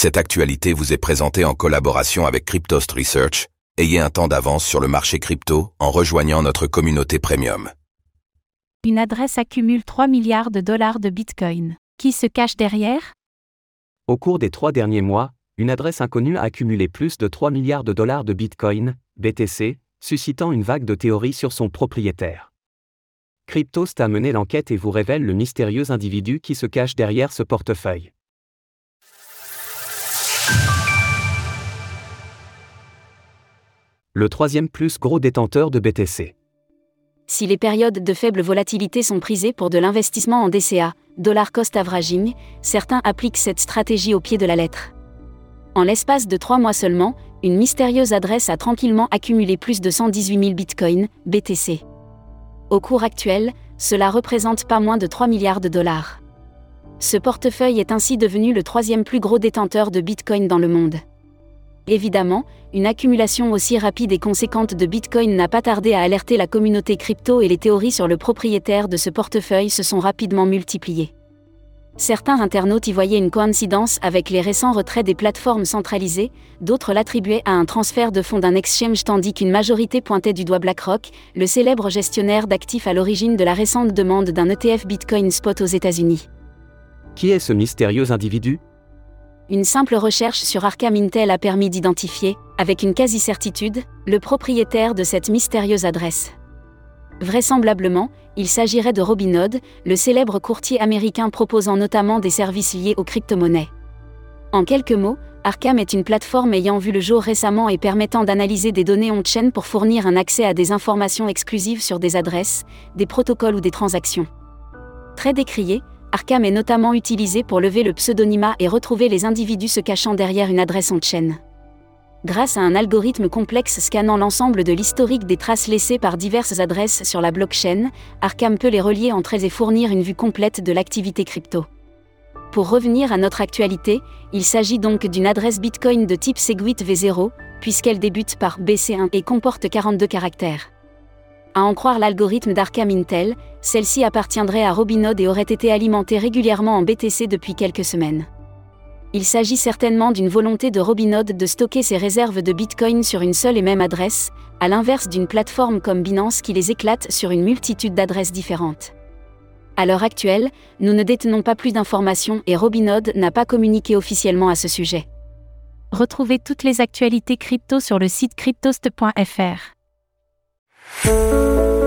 Cette actualité vous est présentée en collaboration avec Cryptost Research. Ayez un temps d'avance sur le marché crypto en rejoignant notre communauté premium. Une adresse accumule 3 milliards de dollars de Bitcoin. Qui se cache derrière? Au cours des trois derniers mois, une adresse inconnue a accumulé plus de 3 milliards de dollars de Bitcoin, BTC, suscitant une vague de théories sur son propriétaire. Cryptost a mené l'enquête et vous révèle le mystérieux individu qui se cache derrière ce portefeuille. Le troisième plus gros détenteur de BTC. Si les périodes de faible volatilité sont prisées pour de l'investissement en DCA, dollar cost averaging, certains appliquent cette stratégie au pied de la lettre. En l'espace de trois mois seulement, une mystérieuse adresse a tranquillement accumulé plus de 118 000 bitcoins, BTC. Au cours actuel, cela représente pas moins de 3 milliards de dollars. Ce portefeuille est ainsi devenu le troisième plus gros détenteur de bitcoin dans le monde. Évidemment, une accumulation aussi rapide et conséquente de Bitcoin n'a pas tardé à alerter la communauté crypto et les théories sur le propriétaire de ce portefeuille se sont rapidement multipliées. Certains internautes y voyaient une coïncidence avec les récents retraits des plateformes centralisées, d'autres l'attribuaient à un transfert de fonds d'un exchange tandis qu'une majorité pointait du doigt BlackRock, le célèbre gestionnaire d'actifs à l'origine de la récente demande d'un ETF Bitcoin Spot aux États-Unis. Qui est ce mystérieux individu? Une simple recherche sur Arkham Intel a permis d'identifier, avec une quasi-certitude, le propriétaire de cette mystérieuse adresse. Vraisemblablement, il s'agirait de Robinhood, le célèbre courtier américain proposant notamment des services liés aux crypto-monnaies. En quelques mots, Arkham est une plateforme ayant vu le jour récemment et permettant d'analyser des données on-chain pour fournir un accès à des informations exclusives sur des adresses, des protocoles ou des transactions. Très décrié, Arkham est notamment utilisé pour lever le pseudonymat et retrouver les individus se cachant derrière une adresse on-chain. Grâce à un algorithme complexe scannant l'ensemble de l'historique des traces laissées par diverses adresses sur la blockchain, Arkham peut les relier entre elles et fournir une vue complète de l'activité crypto. Pour revenir à notre actualité, il s'agit donc d'une adresse Bitcoin de type Segwit V0, puisqu'elle débute par BC1 et comporte 42 caractères. À en croire l'algorithme d'Arkham Intel, celle-ci appartiendrait à Robinhood et aurait été alimentée régulièrement en BTC depuis quelques semaines. Il s'agit certainement d'une volonté de Robinhood de stocker ses réserves de Bitcoin sur une seule et même adresse, à l'inverse d'une plateforme comme Binance qui les éclate sur une multitude d'adresses différentes. À l'heure actuelle, nous ne détenons pas plus d'informations et Robinhood n'a pas communiqué officiellement à ce sujet. Retrouvez toutes les actualités crypto sur le site cryptost.fr. oh